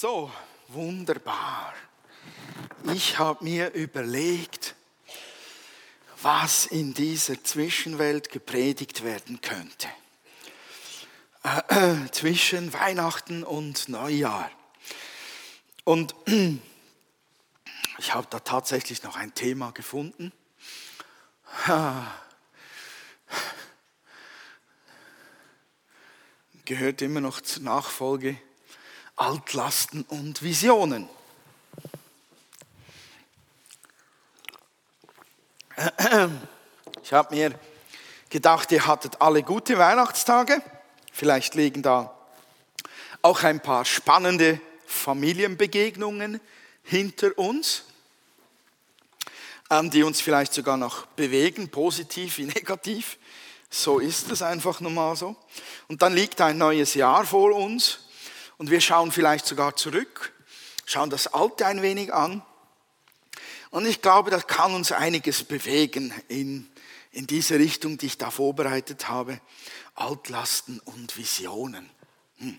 So, wunderbar. Ich habe mir überlegt, was in dieser Zwischenwelt gepredigt werden könnte. Äh, zwischen Weihnachten und Neujahr. Und ich habe da tatsächlich noch ein Thema gefunden. Gehört immer noch zur Nachfolge Altlasten und Visionen. Ich habe mir gedacht, ihr hattet alle gute Weihnachtstage. Vielleicht liegen da auch ein paar spannende Familienbegegnungen hinter uns, ähm, die uns vielleicht sogar noch bewegen, positiv wie negativ. So ist es einfach nun mal so. Und dann liegt ein neues Jahr vor uns und wir schauen vielleicht sogar zurück, schauen das Alte ein wenig an. Und ich glaube, das kann uns einiges bewegen in, in diese Richtung, die ich da vorbereitet habe. Altlasten und Visionen. Hm.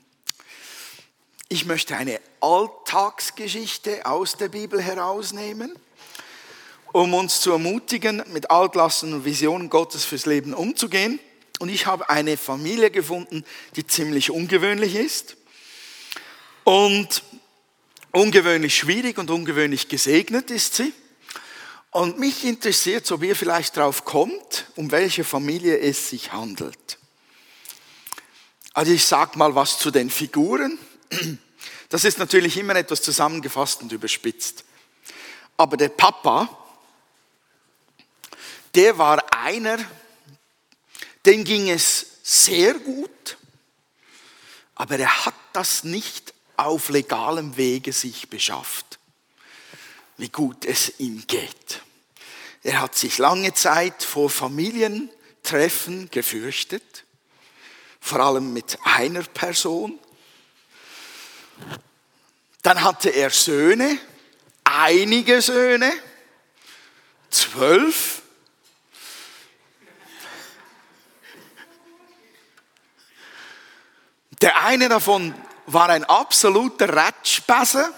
Ich möchte eine Alltagsgeschichte aus der Bibel herausnehmen, um uns zu ermutigen, mit Altlasten und Visionen Gottes fürs Leben umzugehen. Und ich habe eine Familie gefunden, die ziemlich ungewöhnlich ist. Und ungewöhnlich schwierig und ungewöhnlich gesegnet ist sie. Und mich interessiert, ob ihr vielleicht drauf kommt, um welche Familie es sich handelt. Also ich sage mal was zu den Figuren. Das ist natürlich immer etwas zusammengefasst und überspitzt. Aber der Papa, der war einer, dem ging es sehr gut, aber er hat das nicht auf legalem Wege sich beschafft, wie gut es ihm geht. Er hat sich lange Zeit vor Familientreffen gefürchtet, vor allem mit einer Person. Dann hatte er Söhne, einige Söhne, zwölf. Der eine davon war ein absoluter Ratschbase,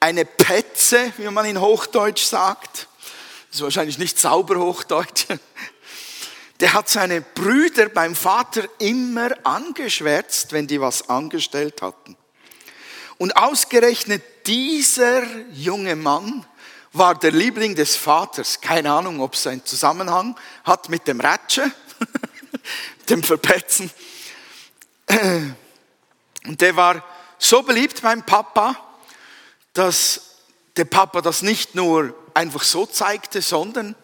eine Petze, wie man in Hochdeutsch sagt. Das ist wahrscheinlich nicht sauber Hochdeutsch. Der hat seine Brüder beim Vater immer angeschwärzt, wenn die was angestellt hatten. Und ausgerechnet dieser junge Mann war der Liebling des Vaters. Keine Ahnung, ob es einen Zusammenhang hat mit dem Ratsche, dem Verpetzen. Und der war so beliebt beim Papa, dass der Papa das nicht nur einfach so zeigte, sondern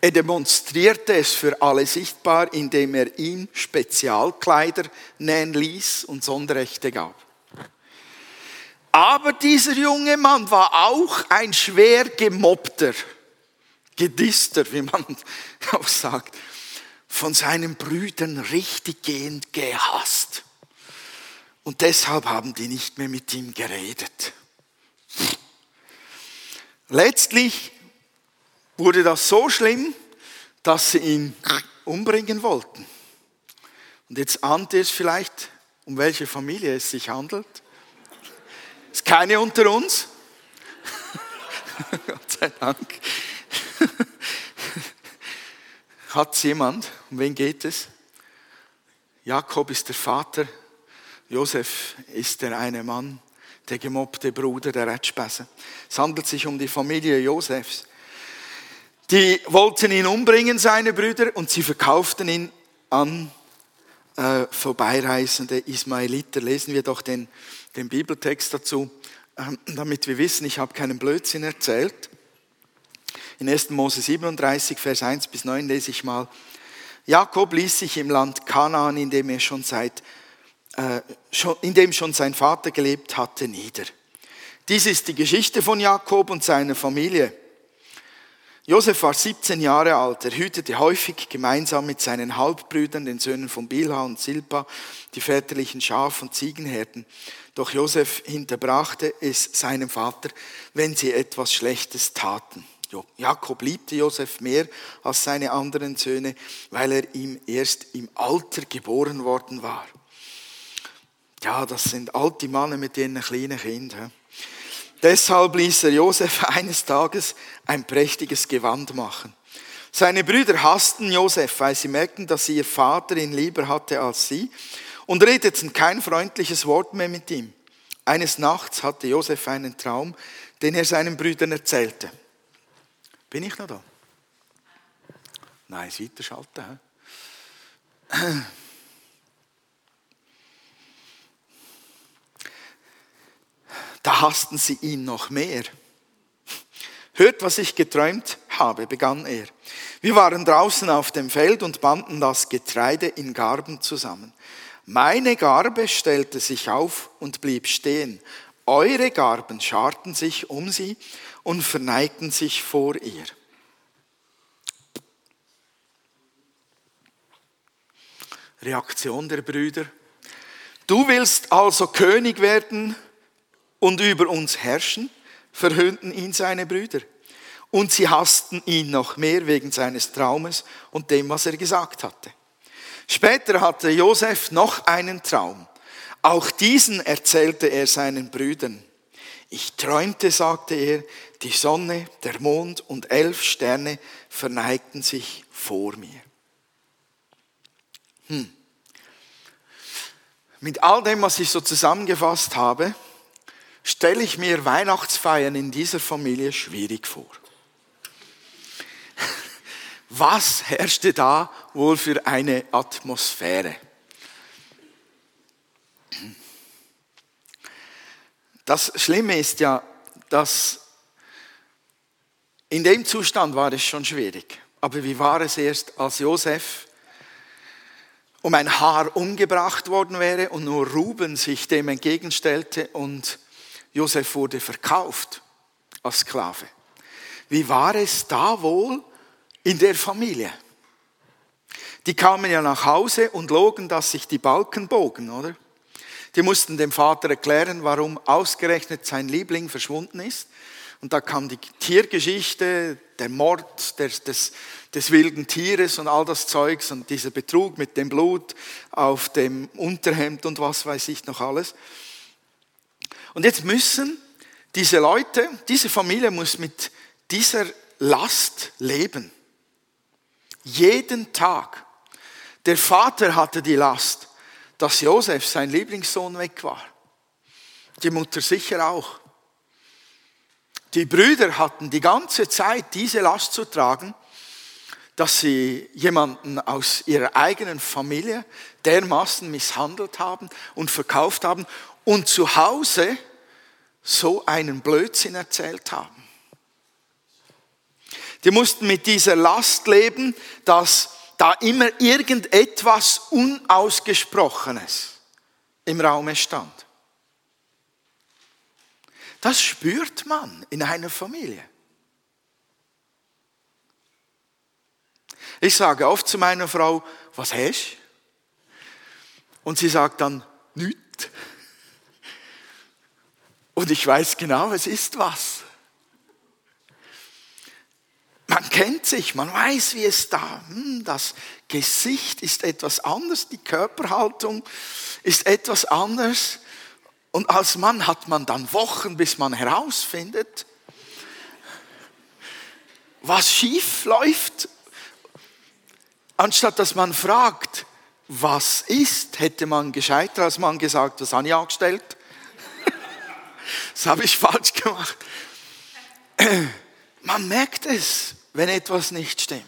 er demonstrierte es für alle sichtbar, indem er ihm Spezialkleider nähen ließ und Sonderrechte gab. Aber dieser junge Mann war auch ein schwer gemobbter, gedister, wie man auch sagt, von seinen Brüdern richtiggehend gehasst. Und deshalb haben die nicht mehr mit ihm geredet. Letztlich wurde das so schlimm, dass sie ihn umbringen wollten. Und jetzt ahnt ihr es vielleicht, um welche Familie es sich handelt. Ist keine unter uns. Gott sei Dank. Hat jemand? Um wen geht es? Jakob ist der Vater Josef ist der eine Mann, der gemobbte Bruder der Ratschbässe. Es handelt sich um die Familie Josefs. Die wollten ihn umbringen, seine Brüder, und sie verkauften ihn an äh, vorbeireisende Ismaeliter. Lesen wir doch den, den Bibeltext dazu, äh, damit wir wissen, ich habe keinen Blödsinn erzählt. In 1. Mose 37, Vers 1 bis 9 lese ich mal. Jakob ließ sich im Land Kanaan, in dem er schon seit in dem schon sein Vater gelebt hatte, nieder. Dies ist die Geschichte von Jakob und seiner Familie. Josef war 17 Jahre alt. Er hütete häufig gemeinsam mit seinen Halbbrüdern, den Söhnen von Bilha und Silpa, die väterlichen Schaf- und Ziegenherden. Doch Josef hinterbrachte es seinem Vater, wenn sie etwas Schlechtes taten. Jakob liebte Josef mehr als seine anderen Söhne, weil er ihm erst im Alter geboren worden war. Ja, das sind alte Männer mit ihren kleinen Kindern. Deshalb ließ er Josef eines Tages ein prächtiges Gewand machen. Seine Brüder hassten Josef, weil sie merkten, dass ihr Vater ihn lieber hatte als sie und redeten kein freundliches Wort mehr mit ihm. Eines Nachts hatte Josef einen Traum, den er seinen Brüdern erzählte. Bin ich noch da? Nein, es weiterschalten. Da hassten sie ihn noch mehr. Hört, was ich geträumt habe, begann er. Wir waren draußen auf dem Feld und banden das Getreide in Garben zusammen. Meine Garbe stellte sich auf und blieb stehen. Eure Garben scharten sich um sie und verneigten sich vor ihr. Reaktion der Brüder. Du willst also König werden und über uns herrschen, verhöhnten ihn seine Brüder. Und sie hassten ihn noch mehr wegen seines Traumes und dem, was er gesagt hatte. Später hatte Josef noch einen Traum. Auch diesen erzählte er seinen Brüdern. Ich träumte, sagte er, die Sonne, der Mond und elf Sterne verneigten sich vor mir. Hm. Mit all dem, was ich so zusammengefasst habe, stelle ich mir Weihnachtsfeiern in dieser Familie schwierig vor. Was herrschte da wohl für eine Atmosphäre? Das Schlimme ist ja, dass in dem Zustand war es schon schwierig. Aber wie war es erst, als Josef um ein Haar umgebracht worden wäre und nur Ruben sich dem entgegenstellte und Josef wurde verkauft als Sklave. Wie war es da wohl in der Familie? Die kamen ja nach Hause und logen, dass sich die Balken bogen, oder? Die mussten dem Vater erklären, warum ausgerechnet sein Liebling verschwunden ist. Und da kam die Tiergeschichte, der Mord des, des, des wilden Tieres und all das Zeugs und dieser Betrug mit dem Blut auf dem Unterhemd und was weiß ich noch alles. Und jetzt müssen diese Leute, diese Familie muss mit dieser Last leben. Jeden Tag. Der Vater hatte die Last, dass Josef, sein Lieblingssohn, weg war. Die Mutter sicher auch. Die Brüder hatten die ganze Zeit diese Last zu tragen, dass sie jemanden aus ihrer eigenen Familie dermaßen misshandelt haben und verkauft haben und zu Hause so einen Blödsinn erzählt haben. Die mussten mit dieser Last leben, dass da immer irgendetwas Unausgesprochenes im Raume stand. Das spürt man in einer Familie. Ich sage oft zu meiner Frau, was hast? Und sie sagt dann, nichts. Und ich weiß genau, es ist was. Man kennt sich, man weiß, wie es da, hm, das Gesicht ist etwas anders, die Körperhaltung ist etwas anders. Und als Mann hat man dann Wochen, bis man herausfindet, was schief läuft. Anstatt dass man fragt, was ist, hätte man gescheiter als man gesagt, was habe ich angestellt? Das habe ich falsch gemacht. Man merkt es, wenn etwas nicht stimmt.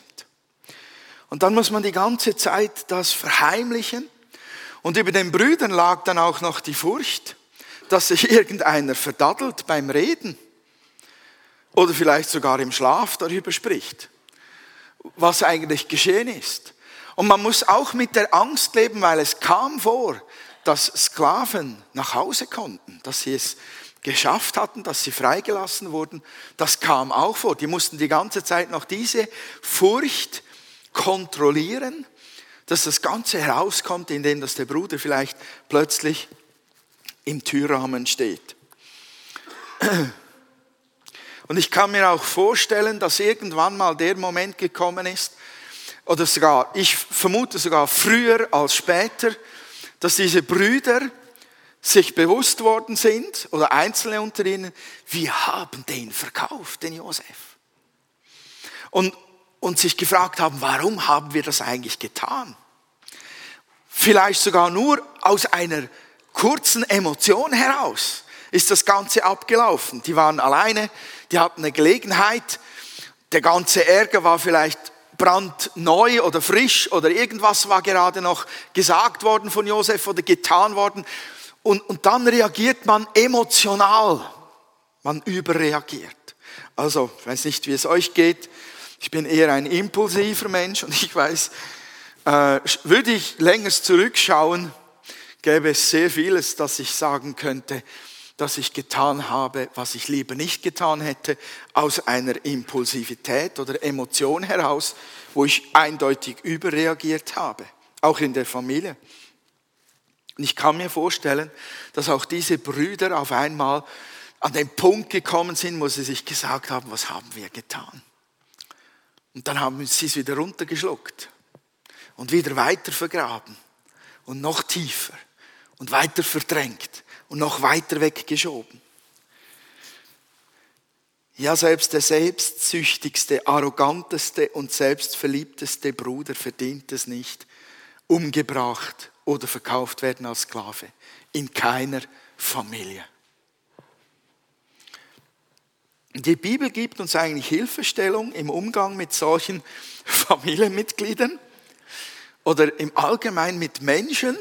Und dann muss man die ganze Zeit das verheimlichen. Und über den Brüdern lag dann auch noch die Furcht, dass sich irgendeiner verdaddelt beim Reden oder vielleicht sogar im Schlaf darüber spricht, was eigentlich geschehen ist. Und man muss auch mit der Angst leben, weil es kam vor, dass Sklaven nach Hause konnten, dass sie es geschafft hatten, dass sie freigelassen wurden, das kam auch vor. Die mussten die ganze Zeit noch diese Furcht kontrollieren, dass das Ganze herauskommt, indem dass der Bruder vielleicht plötzlich im Türrahmen steht. Und ich kann mir auch vorstellen, dass irgendwann mal der Moment gekommen ist, oder sogar, ich vermute sogar früher als später, dass diese Brüder sich bewusst worden sind, oder Einzelne unter ihnen, wir haben den verkauft, den Josef. Und, und sich gefragt haben, warum haben wir das eigentlich getan? Vielleicht sogar nur aus einer kurzen Emotion heraus ist das Ganze abgelaufen. Die waren alleine, die hatten eine Gelegenheit, der ganze Ärger war vielleicht brandneu oder frisch oder irgendwas war gerade noch gesagt worden von Josef oder getan worden. Und, und dann reagiert man emotional. Man überreagiert. Also, ich weiß nicht, wie es euch geht. Ich bin eher ein impulsiver Mensch und ich weiß, äh, würde ich länger zurückschauen, gäbe es sehr vieles, das ich sagen könnte, dass ich getan habe, was ich lieber nicht getan hätte, aus einer Impulsivität oder Emotion heraus, wo ich eindeutig überreagiert habe, auch in der Familie. Und ich kann mir vorstellen, dass auch diese Brüder auf einmal an den Punkt gekommen sind, wo sie sich gesagt haben, was haben wir getan? Und dann haben sie es wieder runtergeschluckt und wieder weiter vergraben und noch tiefer und weiter verdrängt und noch weiter weggeschoben. Ja, selbst der selbstsüchtigste, arroganteste und selbstverliebteste Bruder verdient es nicht, umgebracht oder verkauft werden als Sklave. In keiner Familie. Die Bibel gibt uns eigentlich Hilfestellung im Umgang mit solchen Familienmitgliedern oder im Allgemeinen mit Menschen,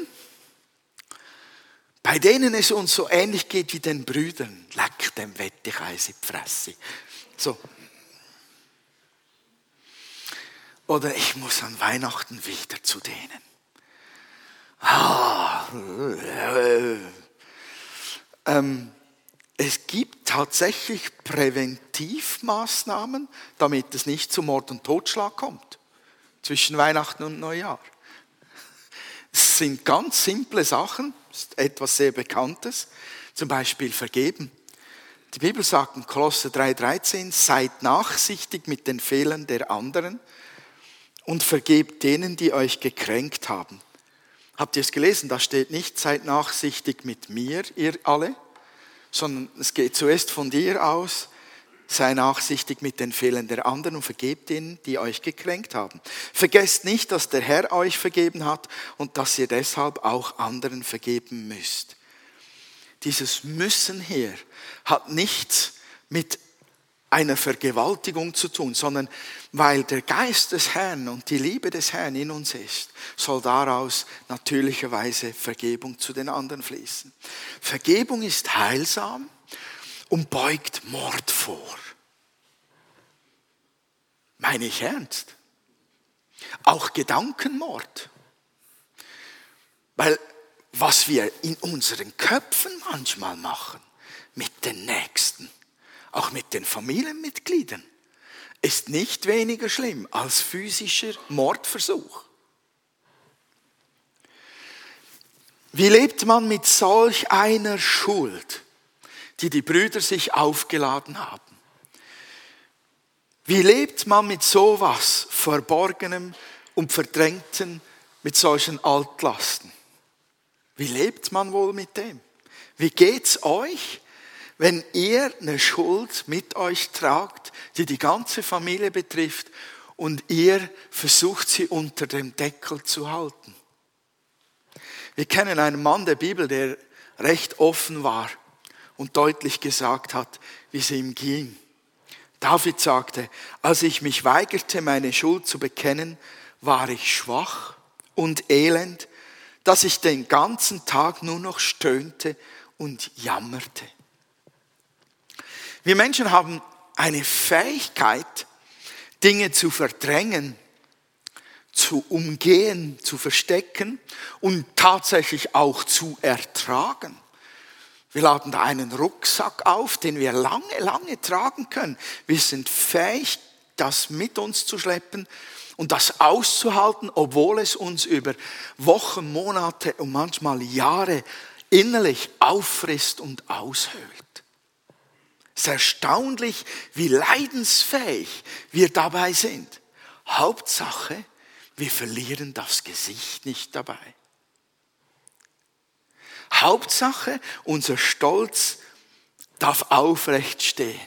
bei denen es uns so ähnlich geht wie den Brüdern. Leck dem Wettigeis in die Fresse. So. Oder ich muss an Weihnachten wieder zu denen. Ah, ähm, es gibt tatsächlich Präventivmaßnahmen, damit es nicht zu Mord und Totschlag kommt zwischen Weihnachten und Neujahr. Es sind ganz simple Sachen, etwas sehr Bekanntes, zum Beispiel vergeben. Die Bibel sagt in Kolosse 3,13, seid nachsichtig mit den Fehlern der anderen und vergebt denen, die euch gekränkt haben. Habt ihr es gelesen? Da steht nicht, seid nachsichtig mit mir, ihr alle, sondern es geht zuerst von dir aus, sei nachsichtig mit den Fehlern der anderen und vergebt ihnen, die euch gekränkt haben. Vergesst nicht, dass der Herr euch vergeben hat und dass ihr deshalb auch anderen vergeben müsst. Dieses Müssen hier hat nichts mit einer Vergewaltigung zu tun, sondern weil der Geist des Herrn und die Liebe des Herrn in uns ist, soll daraus natürlicherweise Vergebung zu den anderen fließen. Vergebung ist heilsam und beugt Mord vor. Meine ich ernst. Auch Gedankenmord. Weil was wir in unseren Köpfen manchmal machen, mit den Nächsten, auch mit den Familienmitgliedern, ist nicht weniger schlimm als physischer Mordversuch. Wie lebt man mit solch einer Schuld, die die Brüder sich aufgeladen haben? Wie lebt man mit sowas Verborgenem und Verdrängten, mit solchen Altlasten? Wie lebt man wohl mit dem? Wie geht's euch, wenn ihr eine Schuld mit euch tragt, die die ganze Familie betrifft und ihr versucht sie unter dem Deckel zu halten? Wir kennen einen Mann der Bibel, der recht offen war und deutlich gesagt hat, wie es ihm ging. David sagte, als ich mich weigerte, meine Schuld zu bekennen, war ich schwach und elend, dass ich den ganzen Tag nur noch stöhnte und jammerte. Wir Menschen haben eine Fähigkeit, Dinge zu verdrängen, zu umgehen, zu verstecken und tatsächlich auch zu ertragen. Wir laden da einen Rucksack auf, den wir lange, lange tragen können. Wir sind fähig, das mit uns zu schleppen und das auszuhalten, obwohl es uns über Wochen, Monate und manchmal Jahre innerlich auffrisst und aushöhlt. Es ist erstaunlich, wie leidensfähig wir dabei sind. Hauptsache, wir verlieren das Gesicht nicht dabei. Hauptsache, unser Stolz darf aufrecht stehen.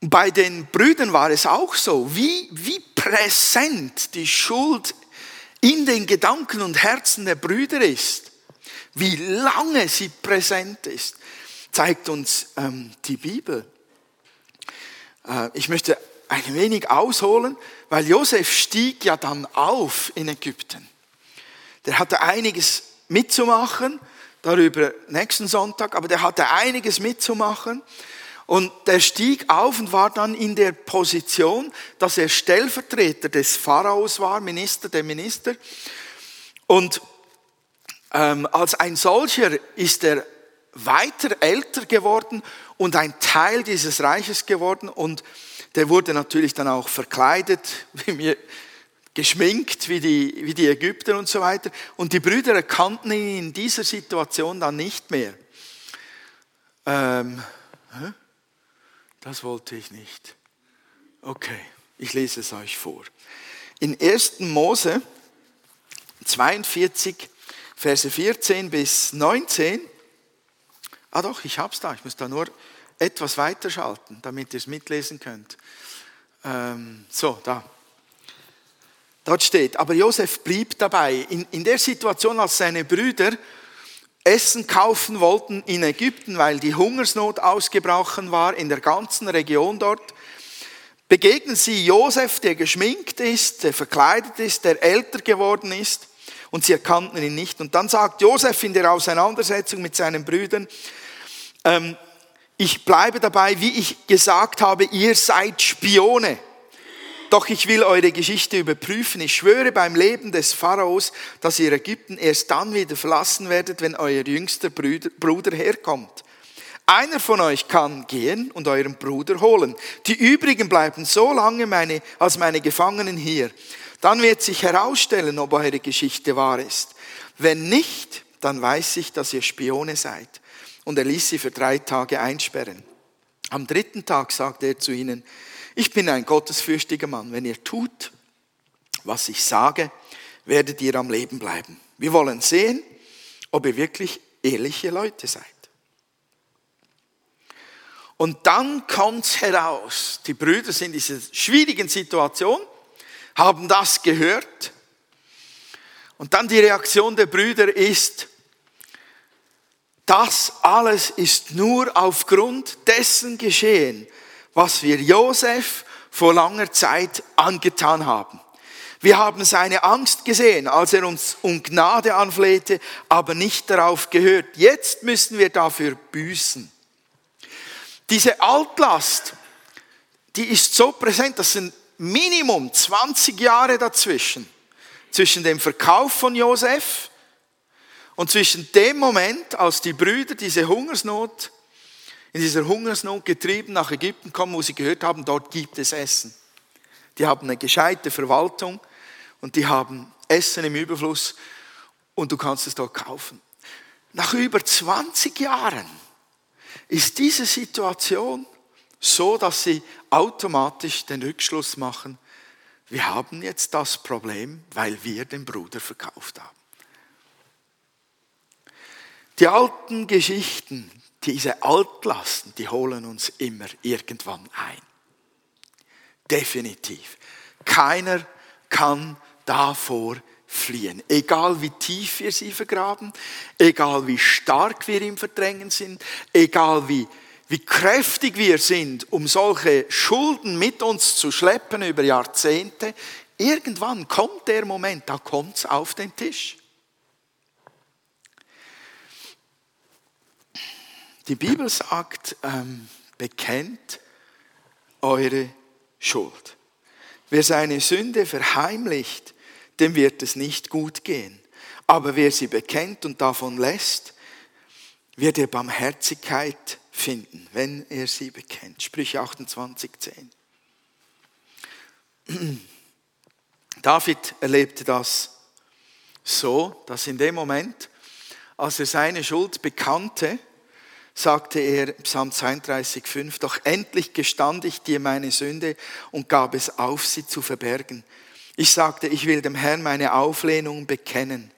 Bei den Brüdern war es auch so, wie, wie präsent die Schuld in den Gedanken und Herzen der Brüder ist, wie lange sie präsent ist, zeigt uns ähm, die Bibel. Äh, ich möchte ein wenig ausholen, weil Josef stieg ja dann auf in Ägypten. Der hatte einiges mitzumachen, darüber nächsten Sonntag, aber der hatte einiges mitzumachen. Und der stieg auf und war dann in der Position, dass er Stellvertreter des Pharaos war, Minister der Minister. Und ähm, als ein solcher ist er weiter älter geworden und ein Teil dieses Reiches geworden. Und der wurde natürlich dann auch verkleidet, wie mir geschminkt wie die, wie die Ägypter und so weiter. Und die Brüder erkannten ihn in dieser Situation dann nicht mehr. Ähm, das wollte ich nicht. Okay, ich lese es euch vor. In 1. Mose 42, Verse 14 bis 19. Ah doch, ich habe es da. Ich muss da nur etwas weiterschalten, damit ihr es mitlesen könnt. Ähm, so, da. Dort steht, aber Josef blieb dabei. In, in der Situation, als seine Brüder Essen kaufen wollten in Ägypten, weil die Hungersnot ausgebrochen war in der ganzen Region dort, begegnen sie Josef, der geschminkt ist, der verkleidet ist, der älter geworden ist und sie erkannten ihn nicht. Und dann sagt Josef in der Auseinandersetzung mit seinen Brüdern, ähm, ich bleibe dabei, wie ich gesagt habe, ihr seid Spione. Doch ich will eure Geschichte überprüfen. Ich schwöre beim Leben des Pharaos, dass ihr Ägypten erst dann wieder verlassen werdet, wenn euer jüngster Bruder herkommt. Einer von euch kann gehen und euren Bruder holen. Die übrigen bleiben so lange meine, als meine Gefangenen hier. Dann wird sich herausstellen, ob eure Geschichte wahr ist. Wenn nicht, dann weiß ich, dass ihr Spione seid. Und er ließ sie für drei Tage einsperren. Am dritten Tag sagte er zu ihnen, ich bin ein gottesfürchtiger Mann. Wenn ihr tut, was ich sage, werdet ihr am Leben bleiben. Wir wollen sehen, ob ihr wirklich ehrliche Leute seid. Und dann kommt heraus, die Brüder sind in dieser schwierigen Situation, haben das gehört. Und dann die Reaktion der Brüder ist, das alles ist nur aufgrund dessen geschehen, was wir Josef vor langer Zeit angetan haben. Wir haben seine Angst gesehen, als er uns um Gnade anflehte, aber nicht darauf gehört. Jetzt müssen wir dafür büßen. Diese Altlast, die ist so präsent, das sind Minimum 20 Jahre dazwischen. Zwischen dem Verkauf von Josef und zwischen dem Moment, als die Brüder diese Hungersnot in dieser Hungersnot getrieben nach Ägypten kommen, wo sie gehört haben, dort gibt es Essen. Die haben eine gescheite Verwaltung und die haben Essen im Überfluss und du kannst es dort kaufen. Nach über 20 Jahren ist diese Situation so, dass sie automatisch den Rückschluss machen, wir haben jetzt das Problem, weil wir den Bruder verkauft haben. Die alten Geschichten diese Altlasten, die holen uns immer irgendwann ein. Definitiv. Keiner kann davor fliehen. Egal wie tief wir sie vergraben, egal wie stark wir im Verdrängen sind, egal wie, wie kräftig wir sind, um solche Schulden mit uns zu schleppen über Jahrzehnte, irgendwann kommt der Moment, da kommt es auf den Tisch. Die Bibel sagt, ähm, bekennt eure Schuld. Wer seine Sünde verheimlicht, dem wird es nicht gut gehen. Aber wer sie bekennt und davon lässt, wird er Barmherzigkeit finden, wenn er sie bekennt. Sprüche 28, 10. David erlebte das so, dass in dem Moment, als er seine Schuld bekannte, sagte er, Psalm 32, 5, doch endlich gestand ich dir meine Sünde und gab es auf, sie zu verbergen. Ich sagte, ich will dem Herrn meine Auflehnung bekennen.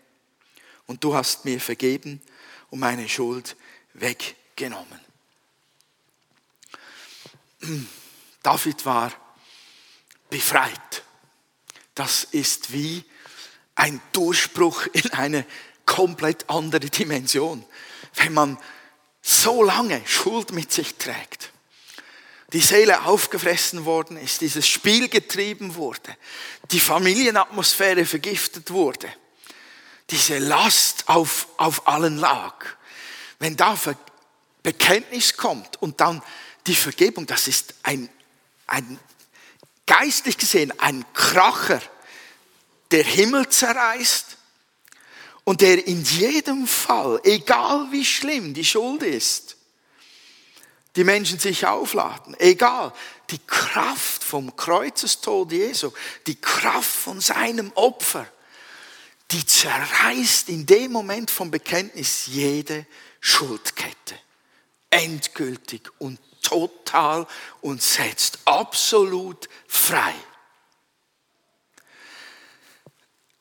und du hast mir vergeben und meine Schuld weggenommen. David war befreit. Das ist wie ein Durchbruch in eine komplett andere Dimension. Wenn man so lange Schuld mit sich trägt, die Seele aufgefressen worden ist, dieses Spiel getrieben wurde, die Familienatmosphäre vergiftet wurde, diese Last auf, auf allen lag. Wenn da Bekenntnis kommt und dann die Vergebung, das ist ein, ein geistlich gesehen ein Kracher, der Himmel zerreißt und der in jedem Fall, egal wie schlimm die Schuld ist, die Menschen sich aufladen. Egal, die Kraft vom Kreuzestod Jesu, die Kraft von seinem Opfer, die zerreißt in dem Moment vom Bekenntnis jede Schuldkette. Endgültig und total und setzt absolut frei.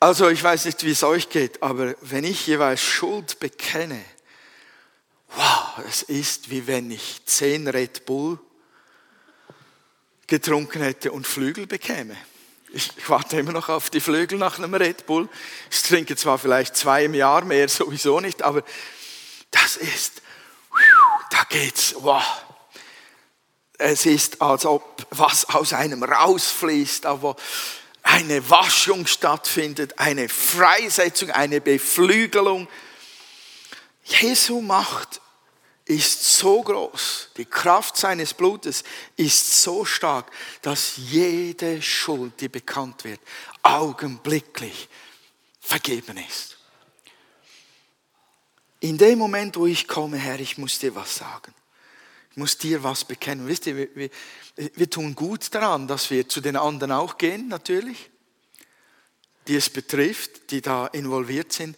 Also ich weiß nicht, wie es euch geht, aber wenn ich jeweils Schuld bekenne, wow, es ist wie wenn ich zehn Red Bull getrunken hätte und Flügel bekäme. Ich warte immer noch auf die Flügel nach einem Red Bull. Ich trinke zwar vielleicht zwei im Jahr mehr, sowieso nicht, aber das ist, da geht's, wow. Es ist, als ob was aus einem rausfließt, aber eine Waschung stattfindet, eine Freisetzung, eine Beflügelung. Jesu Macht ist so groß, die Kraft seines Blutes ist so stark, dass jede Schuld, die bekannt wird, augenblicklich vergeben ist. In dem Moment, wo ich komme, Herr, ich muss dir was sagen. Muss dir was bekennen. Wisst ihr, wir, wir, wir tun gut daran, dass wir zu den anderen auch gehen, natürlich, die es betrifft, die da involviert sind.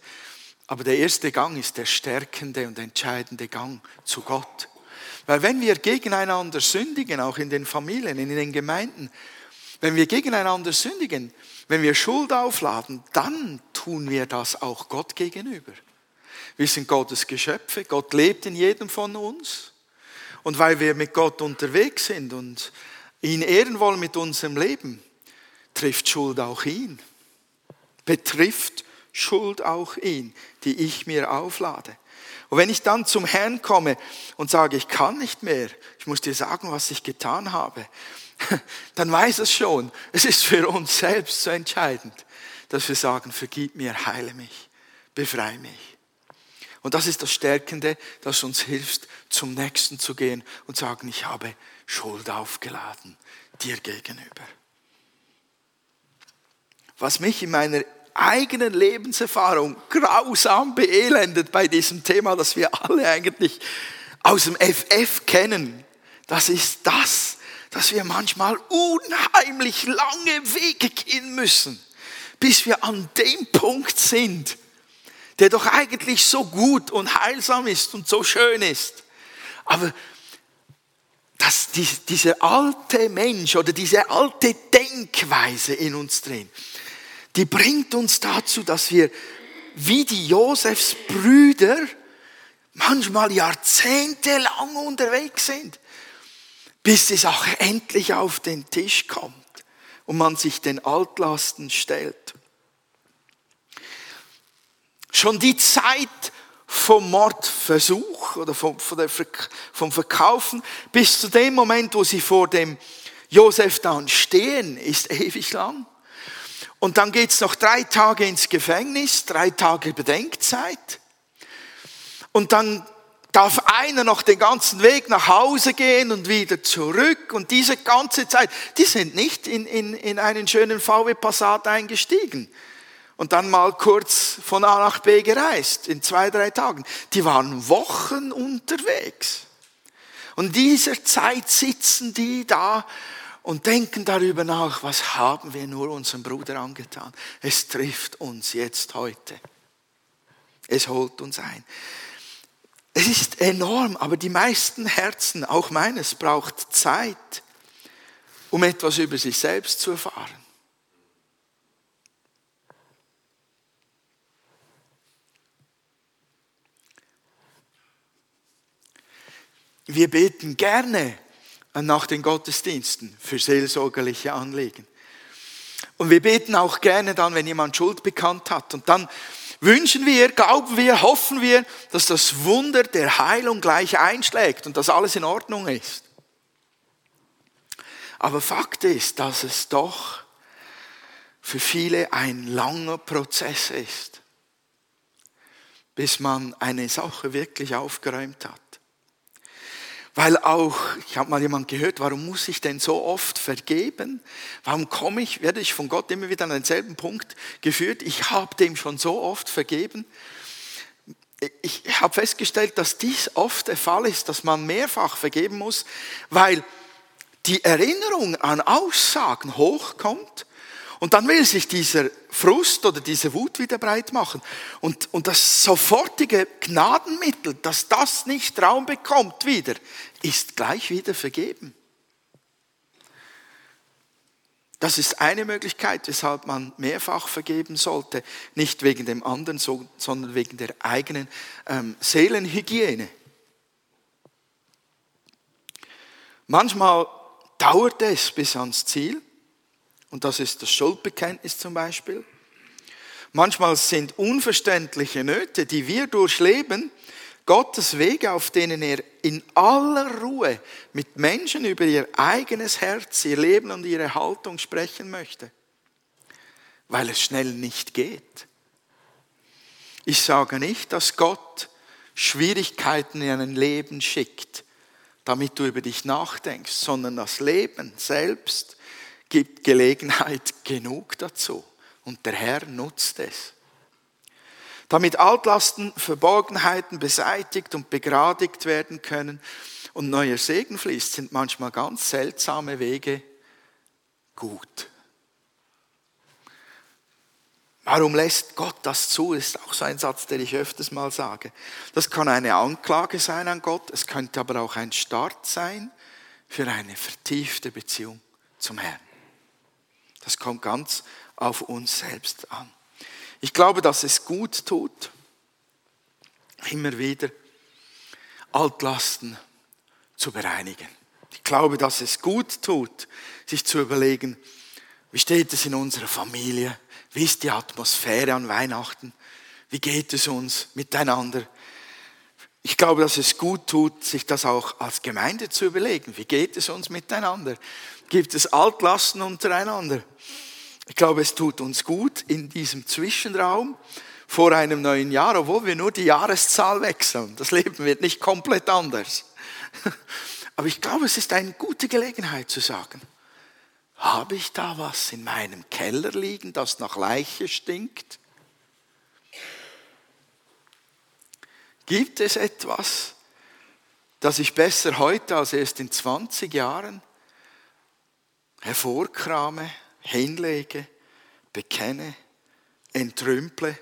Aber der erste Gang ist der stärkende und entscheidende Gang zu Gott. Weil wenn wir gegeneinander sündigen, auch in den Familien, in den Gemeinden, wenn wir gegeneinander sündigen, wenn wir Schuld aufladen, dann tun wir das auch Gott gegenüber. Wir sind Gottes Geschöpfe, Gott lebt in jedem von uns. Und weil wir mit Gott unterwegs sind und ihn ehren wollen mit unserem Leben, trifft Schuld auch ihn. Betrifft Schuld auch ihn, die ich mir auflade. Und wenn ich dann zum Herrn komme und sage, ich kann nicht mehr, ich muss dir sagen, was ich getan habe, dann weiß es schon, es ist für uns selbst so entscheidend, dass wir sagen, vergib mir, heile mich, befreie mich. Und das ist das Stärkende, das uns hilft, zum Nächsten zu gehen und sagen, ich habe Schuld aufgeladen dir gegenüber. Was mich in meiner eigenen Lebenserfahrung grausam beelendet bei diesem Thema, das wir alle eigentlich aus dem FF kennen, das ist das, dass wir manchmal unheimlich lange Wege gehen müssen, bis wir an dem Punkt sind, der doch eigentlich so gut und heilsam ist und so schön ist. Aber dass dieser alte Mensch oder diese alte Denkweise in uns drin, die bringt uns dazu, dass wir wie die Josefs Brüder manchmal jahrzehntelang unterwegs sind, bis die Sache endlich auf den Tisch kommt und man sich den Altlasten stellt. Schon die Zeit vom Mordversuch oder vom, vom Verkaufen bis zu dem Moment, wo sie vor dem Josef dann stehen, ist ewig lang. Und dann geht's noch drei Tage ins Gefängnis, drei Tage Bedenkzeit. Und dann darf einer noch den ganzen Weg nach Hause gehen und wieder zurück. Und diese ganze Zeit, die sind nicht in, in, in einen schönen VW Passat eingestiegen und dann mal kurz von A nach B gereist in zwei, drei Tagen. Die waren Wochen unterwegs. Und in dieser Zeit sitzen die da und denken darüber nach, was haben wir nur unserem Bruder angetan. Es trifft uns jetzt heute. Es holt uns ein. Es ist enorm, aber die meisten Herzen, auch meines, braucht Zeit, um etwas über sich selbst zu erfahren. Wir beten gerne nach den Gottesdiensten für seelsorgerliche Anliegen. Und wir beten auch gerne dann, wenn jemand Schuld bekannt hat. Und dann wünschen wir, glauben wir, hoffen wir, dass das Wunder der Heilung gleich einschlägt und dass alles in Ordnung ist. Aber Fakt ist, dass es doch für viele ein langer Prozess ist, bis man eine Sache wirklich aufgeräumt hat. Weil auch, ich habe mal jemand gehört, warum muss ich denn so oft vergeben? Warum komme ich, werde ich von Gott immer wieder an denselben Punkt geführt? Ich habe dem schon so oft vergeben. Ich habe festgestellt, dass dies oft der Fall ist, dass man mehrfach vergeben muss, weil die Erinnerung an Aussagen hochkommt und dann will sich dieser Frust oder diese Wut wieder breit machen. Und, und das sofortige Gnadenmittel, dass das nicht Raum bekommt wieder, ist gleich wieder vergeben. Das ist eine Möglichkeit, weshalb man mehrfach vergeben sollte. Nicht wegen dem anderen, sondern wegen der eigenen ähm, Seelenhygiene. Manchmal dauert es bis ans Ziel. Und das ist das Schuldbekenntnis zum Beispiel. Manchmal sind unverständliche Nöte, die wir durchleben, Gottes Wege, auf denen er in aller Ruhe mit Menschen über ihr eigenes Herz, ihr Leben und ihre Haltung sprechen möchte, weil es schnell nicht geht. Ich sage nicht, dass Gott Schwierigkeiten in ein Leben schickt, damit du über dich nachdenkst, sondern das Leben selbst gibt Gelegenheit genug dazu und der Herr nutzt es. Damit Altlasten, Verborgenheiten beseitigt und begradigt werden können und neuer Segen fließt, sind manchmal ganz seltsame Wege gut. Warum lässt Gott das zu? Ist auch so ein Satz, den ich öfters mal sage. Das kann eine Anklage sein an Gott, es könnte aber auch ein Start sein für eine vertiefte Beziehung zum Herrn. Das kommt ganz auf uns selbst an. Ich glaube, dass es gut tut, immer wieder Altlasten zu bereinigen. Ich glaube, dass es gut tut, sich zu überlegen, wie steht es in unserer Familie? Wie ist die Atmosphäre an Weihnachten? Wie geht es uns miteinander? Ich glaube, dass es gut tut, sich das auch als Gemeinde zu überlegen. Wie geht es uns miteinander? Gibt es Altlasten untereinander? Ich glaube, es tut uns gut in diesem Zwischenraum vor einem neuen Jahr, obwohl wir nur die Jahreszahl wechseln. Das Leben wird nicht komplett anders. Aber ich glaube, es ist eine gute Gelegenheit zu sagen, habe ich da was in meinem Keller liegen, das nach Leiche stinkt? Gibt es etwas, das ich besser heute als erst in 20 Jahren hervorkrame, hinlege, bekenne, entrümple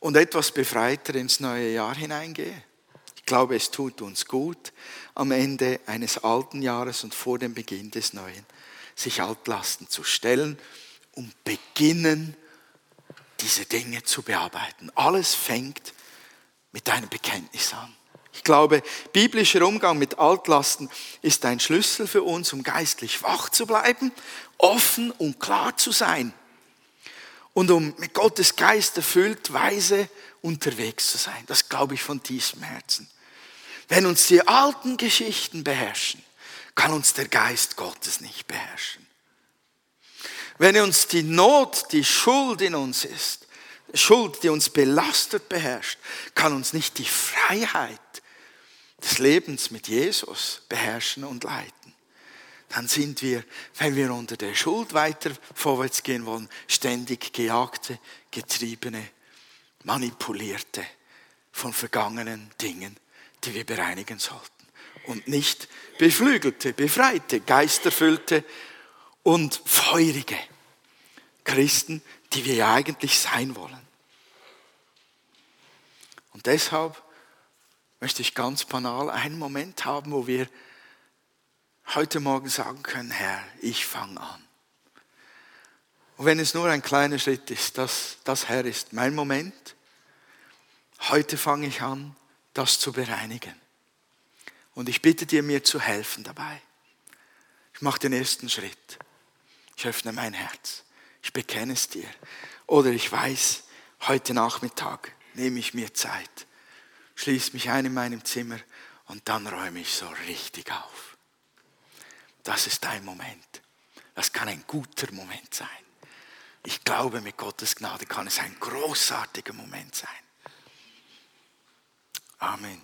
und etwas befreiter ins neue Jahr hineingehe? Ich glaube, es tut uns gut, am Ende eines alten Jahres und vor dem Beginn des neuen, sich Altlasten zu stellen und beginnen, diese Dinge zu bearbeiten. Alles fängt mit deinem Bekenntnis an. Ich glaube, biblischer Umgang mit Altlasten ist ein Schlüssel für uns, um geistlich wach zu bleiben, offen und klar zu sein und um mit Gottes Geist erfüllt, weise unterwegs zu sein. Das glaube ich von tiefstem Herzen. Wenn uns die alten Geschichten beherrschen, kann uns der Geist Gottes nicht beherrschen. Wenn uns die Not, die Schuld in uns ist, Schuld, die uns belastet, beherrscht, kann uns nicht die Freiheit des Lebens mit Jesus beherrschen und leiten. Dann sind wir, wenn wir unter der Schuld weiter vorwärts gehen wollen, ständig gejagte, getriebene, manipulierte von vergangenen Dingen, die wir bereinigen sollten. Und nicht beflügelte, befreite, geisterfüllte und feurige Christen, die wir ja eigentlich sein wollen. Und deshalb möchte ich ganz banal einen Moment haben, wo wir heute Morgen sagen können, Herr, ich fange an. Und wenn es nur ein kleiner Schritt ist, das, das Herr ist mein Moment. Heute fange ich an, das zu bereinigen. Und ich bitte dir, mir zu helfen dabei. Ich mache den ersten Schritt. Ich öffne mein Herz. Ich bekenne es dir. Oder ich weiß, heute Nachmittag nehme ich mir Zeit, schließe mich ein in meinem Zimmer und dann räume ich so richtig auf. Das ist dein Moment. Das kann ein guter Moment sein. Ich glaube, mit Gottes Gnade kann es ein großartiger Moment sein. Amen.